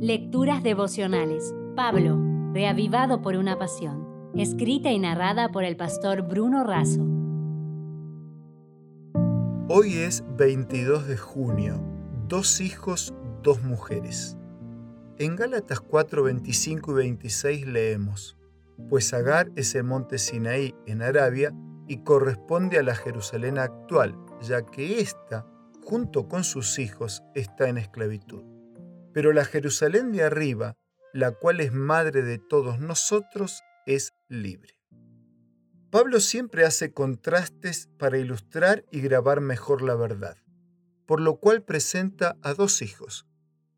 Lecturas devocionales. Pablo, reavivado por una pasión. Escrita y narrada por el pastor Bruno Razo. Hoy es 22 de junio. Dos hijos, dos mujeres. En Gálatas 4, 25 y 26 leemos, Pues Agar es el monte Sinaí en Arabia y corresponde a la Jerusalén actual, ya que ésta, junto con sus hijos, está en esclavitud. Pero la Jerusalén de arriba, la cual es madre de todos nosotros, es libre. Pablo siempre hace contrastes para ilustrar y grabar mejor la verdad, por lo cual presenta a dos hijos.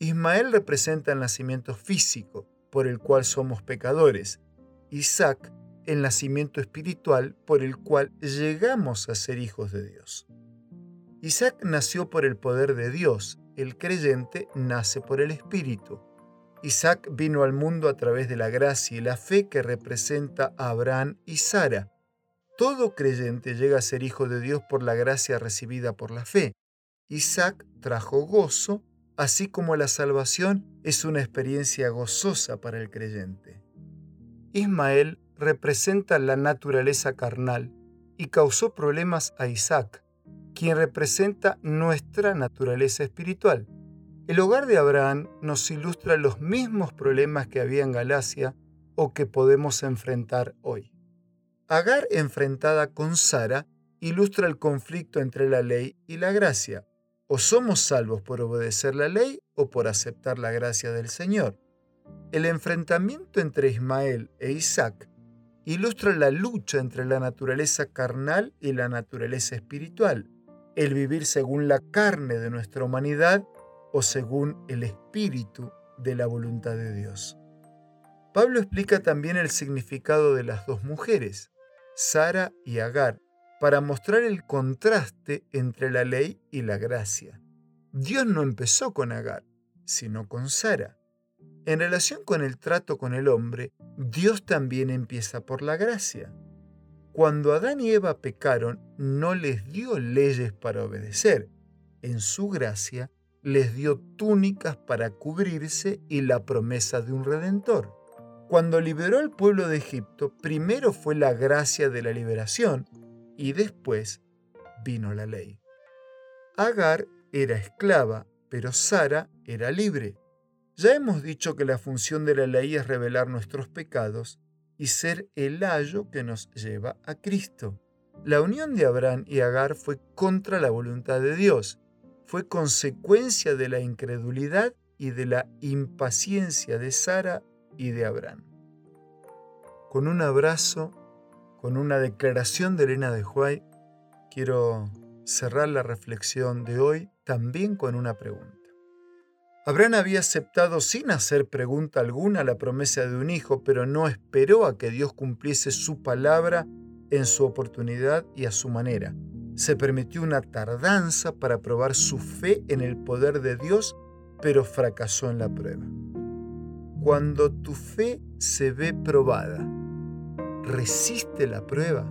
Ismael representa el nacimiento físico, por el cual somos pecadores. Isaac, el nacimiento espiritual, por el cual llegamos a ser hijos de Dios. Isaac nació por el poder de Dios, el creyente nace por el Espíritu. Isaac vino al mundo a través de la gracia y la fe que representa a Abraham y Sara. Todo creyente llega a ser hijo de Dios por la gracia recibida por la fe. Isaac trajo gozo, así como la salvación es una experiencia gozosa para el creyente. Ismael representa la naturaleza carnal y causó problemas a Isaac, quien representa nuestra naturaleza espiritual. El hogar de Abraham nos ilustra los mismos problemas que había en Galacia o que podemos enfrentar hoy. Agar enfrentada con Sara ilustra el conflicto entre la ley y la gracia. O somos salvos por obedecer la ley o por aceptar la gracia del Señor. El enfrentamiento entre Ismael e Isaac ilustra la lucha entre la naturaleza carnal y la naturaleza espiritual el vivir según la carne de nuestra humanidad o según el espíritu de la voluntad de Dios. Pablo explica también el significado de las dos mujeres, Sara y Agar, para mostrar el contraste entre la ley y la gracia. Dios no empezó con Agar, sino con Sara. En relación con el trato con el hombre, Dios también empieza por la gracia. Cuando Adán y Eva pecaron, no les dio leyes para obedecer. En su gracia, les dio túnicas para cubrirse y la promesa de un redentor. Cuando liberó al pueblo de Egipto, primero fue la gracia de la liberación y después vino la ley. Agar era esclava, pero Sara era libre. Ya hemos dicho que la función de la ley es revelar nuestros pecados y ser el ayo que nos lleva a Cristo. La unión de Abraham y Agar fue contra la voluntad de Dios, fue consecuencia de la incredulidad y de la impaciencia de Sara y de Abraham. Con un abrazo, con una declaración de Elena de Huay, quiero cerrar la reflexión de hoy también con una pregunta. Abraham había aceptado sin hacer pregunta alguna la promesa de un hijo, pero no esperó a que Dios cumpliese su palabra en su oportunidad y a su manera. Se permitió una tardanza para probar su fe en el poder de Dios, pero fracasó en la prueba. Cuando tu fe se ve probada, resiste la prueba.